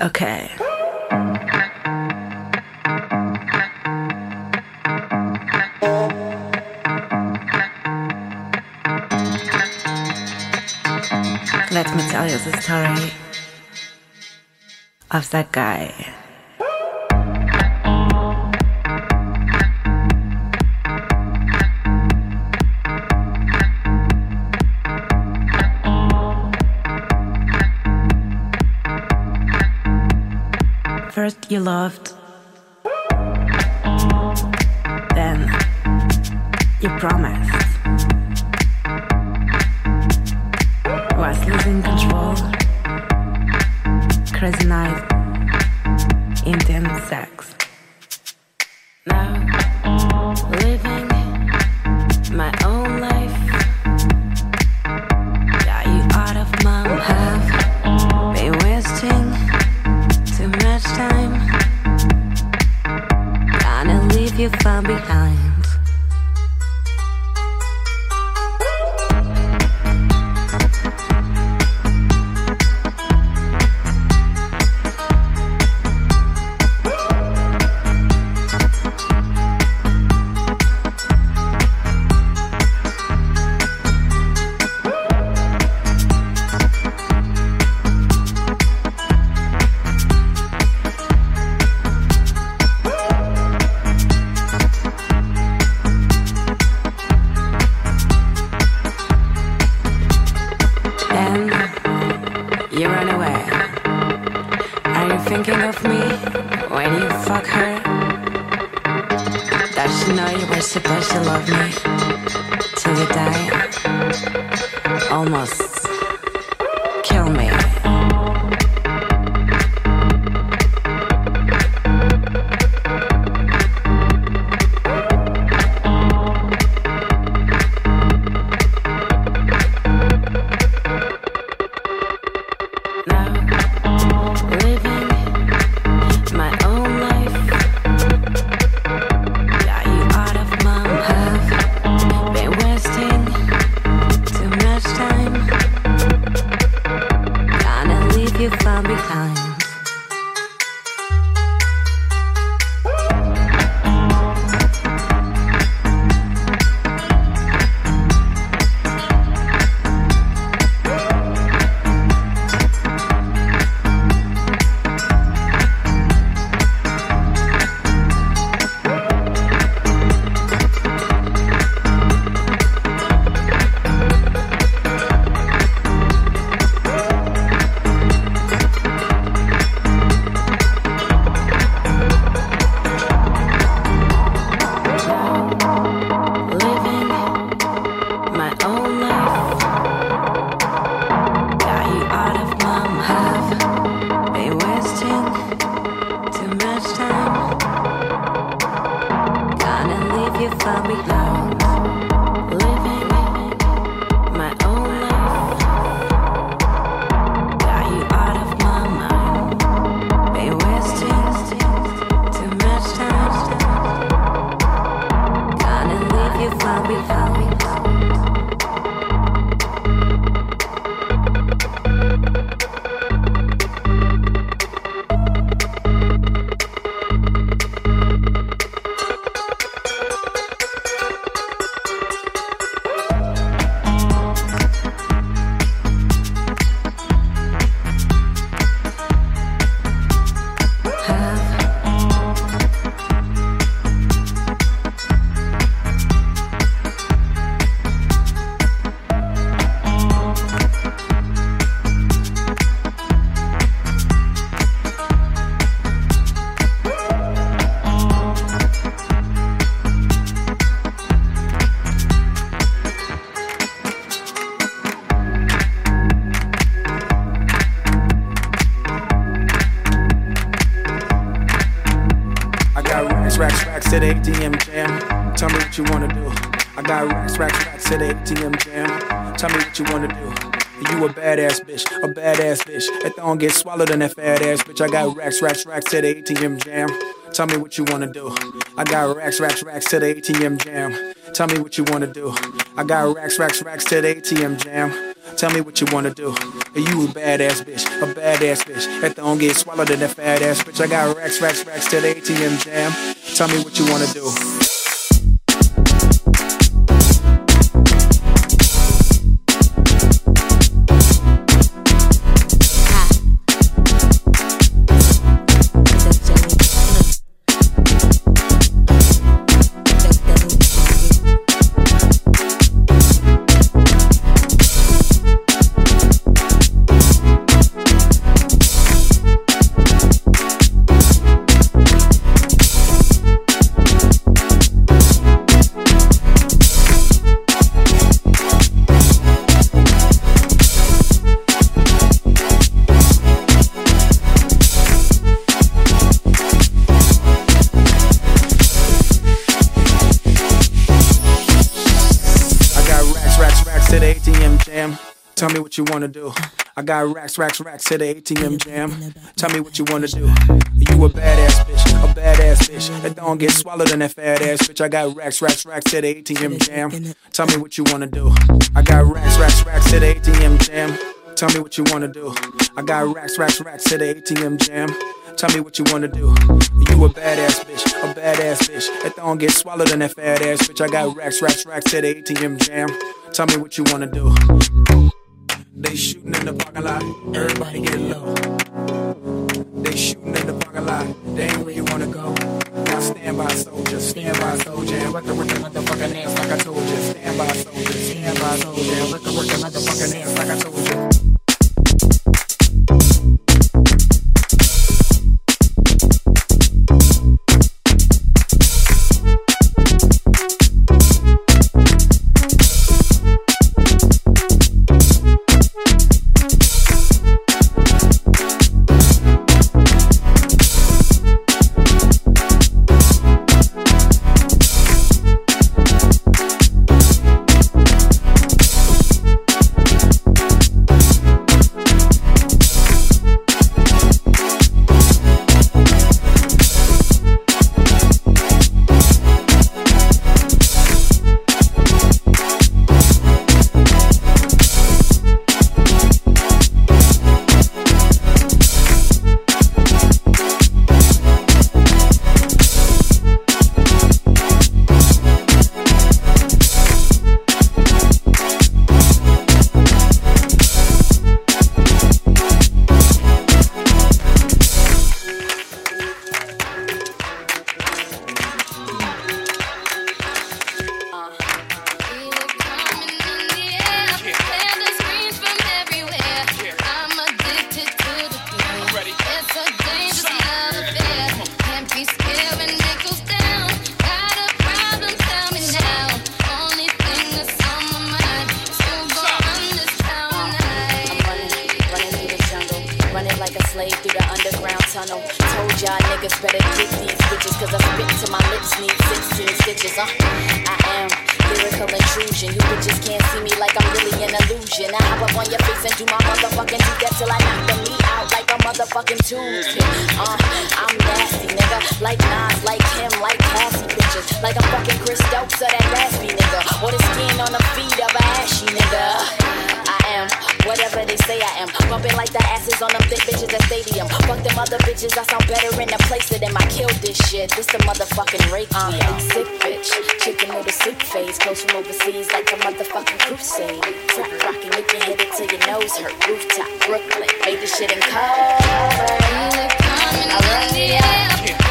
Okay. Let me tell you the story of that guy. you loved. Then you promised. Was losing control. Crazy night. Intense sex. ATM jam. Tell me what you wanna do. You a badass bitch, a badass bitch. That thong get swallowed in that fat ass bitch. I got racks, racks, racks to the ATM jam. Tell me what you wanna do. I got racks, racks, racks to the ATM jam. Tell me what you wanna do. I got racks, racks, racks to the ATM jam. Tell me what you wanna do. You a badass bitch, a badass bitch. That thong get swallowed in that fat ass bitch. I got racks, racks, racks to the ATM jam. Tell me what you wanna do. to the ATM jam. Tell me what you wanna do. I got racks, racks, racks to the ATM jam. Tell me what you wanna do. You a badass bitch, a badass bitch. That don't get swallowed in that fat ass bitch. I got racks, racks, racks to the ATM jam. Tell me what you wanna do. I got racks, racks, racks to the ATM jam. Tell me what you wanna do. I got racks, racks, racks to the ATM jam. Tell me what you wanna do. You a badass bitch, a badass bitch. That don't get swallowed in that fat ass bitch. I got racks, racks, racks to the ATM jam. Tell me what you wanna do. They shooting in the parking lot, everybody get low. They shooting in the parking lot, they ain't where you wanna go. Now stand by soldier, stand by soldier, and work the like the fucking ass like I told you. Stand by soldier, stand by soldier, work the like the fucking ass like I told you. niggas better get these bitches, cause I spit to my lips need 16 stitches. huh? I am lyrical intrusion. You bitches can't see me like I'm really an illusion. I hop up on your face and do my motherfucking do that till I knock the knee out like a motherfucking Tuesday. Uh, I'm nasty, nigga. Like Nas, like him, like Cassie bitches. Like I'm fucking Chris Stokes or that raspy nigga. Or the skin on the feet of a ashy nigga am. Whatever they say I am. Bumping like the asses on them thick bitches at stadium. Fuck them other bitches, I sound better in the place of them. I killed this shit. This the motherfucking rake. I'm sick bitch. Chicken noodle soup face. Close from overseas like a motherfucking crusade. Crack rockin', make you hit it till your nose hurt. Rooftop, Brooklyn. Made this shit in color. I love the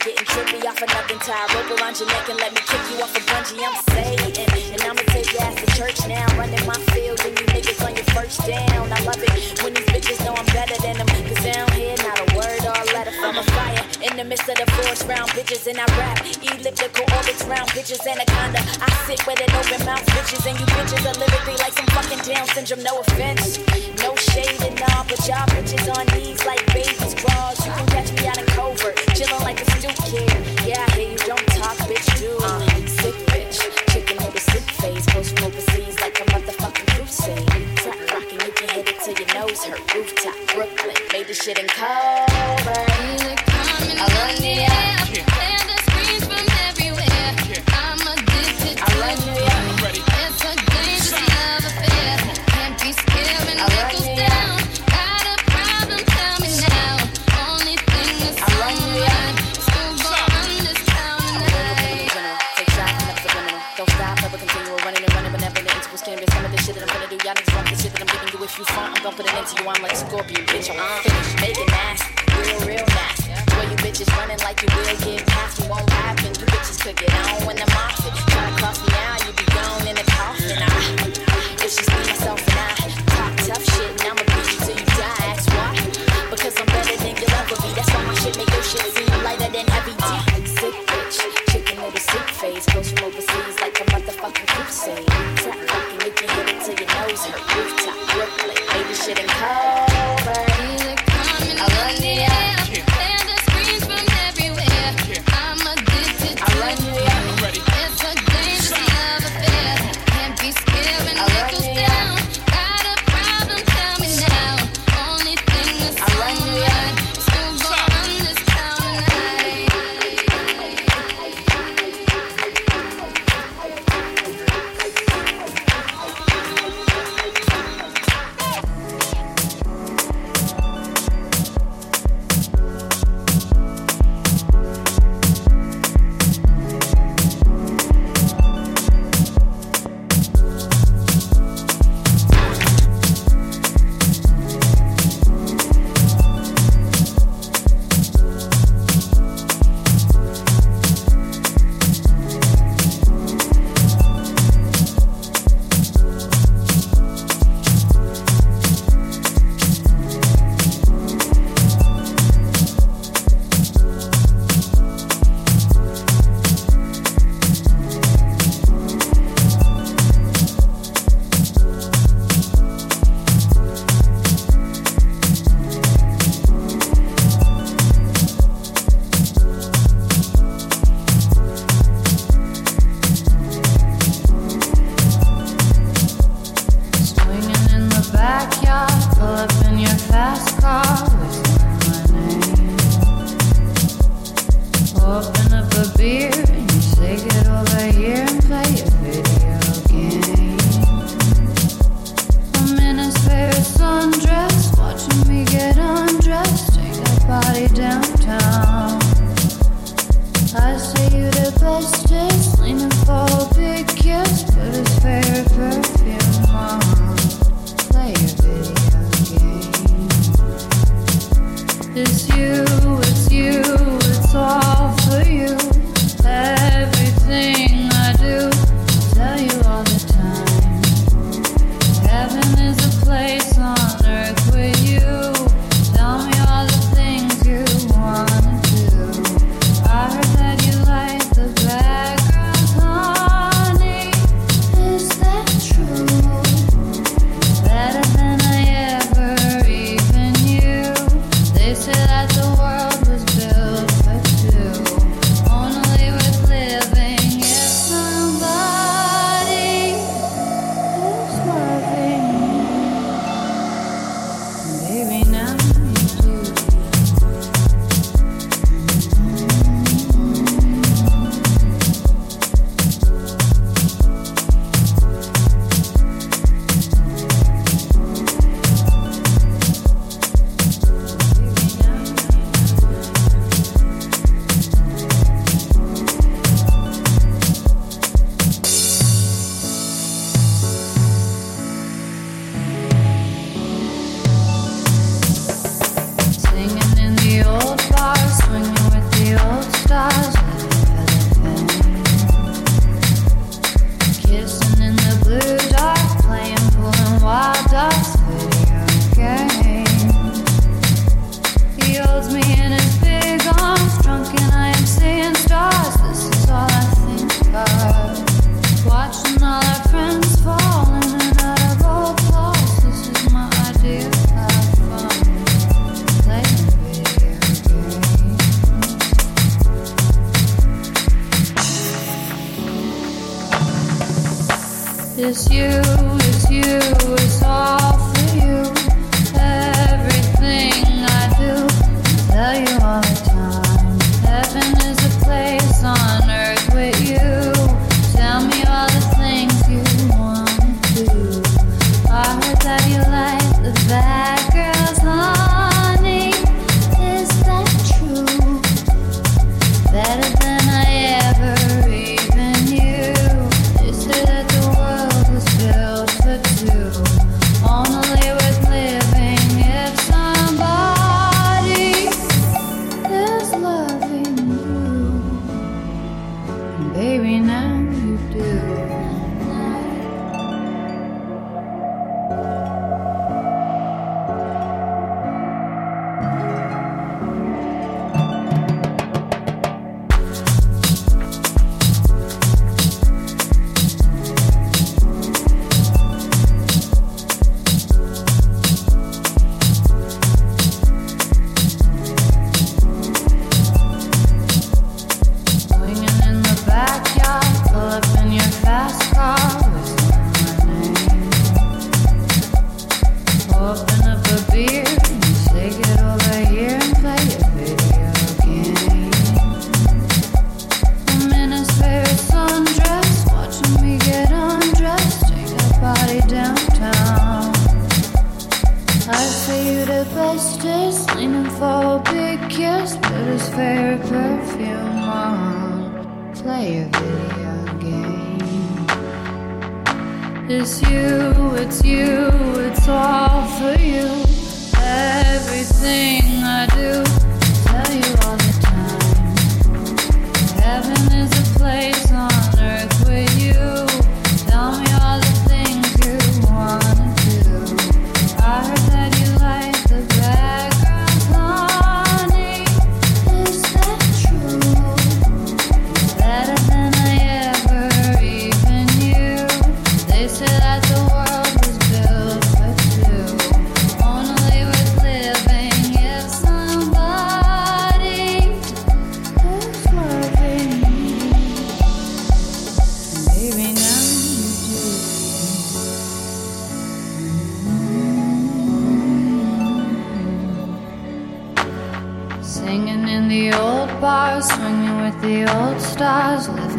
getting trippy off another tie. Rope around your neck and let me kick you off a bungee. I'm Satan, and I'ma take you ass to church now. Running my field, and you niggas on your first down. I love it when these bitches know I'm better than them. Cause they don't hear not a word or a letter from a fire. In the midst of the fourth round bitches, and I rap. Elliptical orbits round bitches, anaconda. I sit with an open mouth, bitches, and you bitches are lyrically like some fucking Down syndrome. No offense, no shade and all, but y'all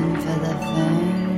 Yeah,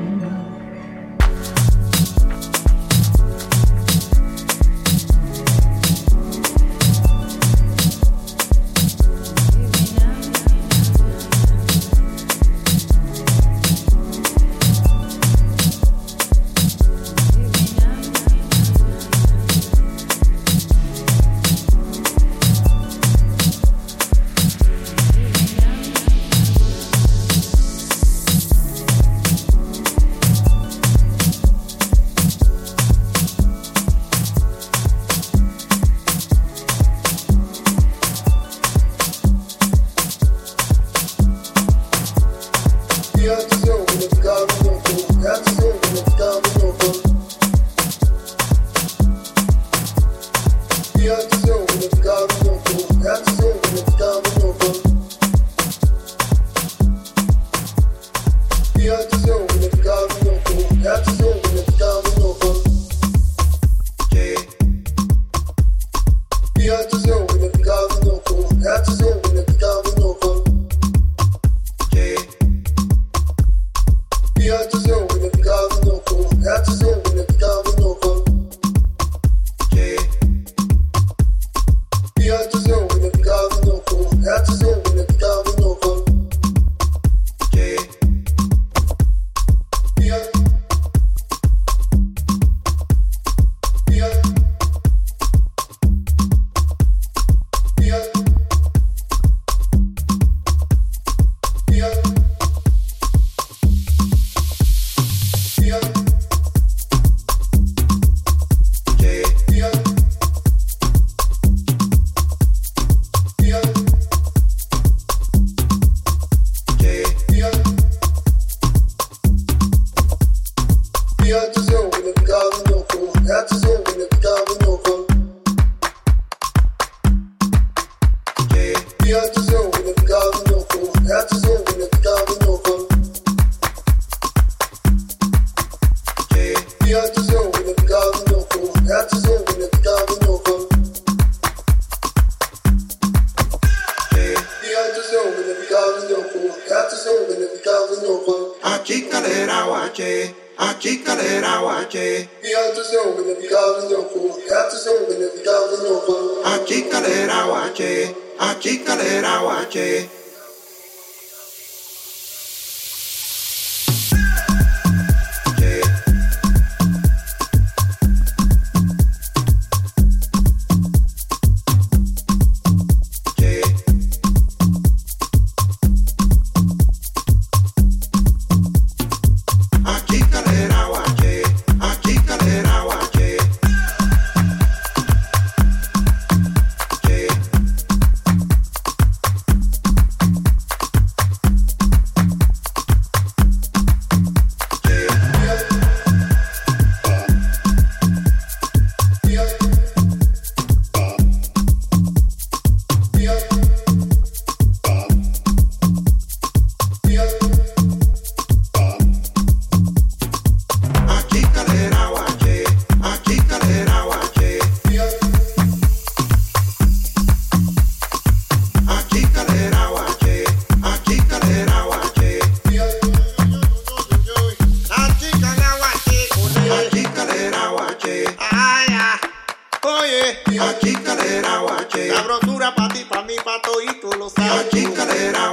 de cadeira.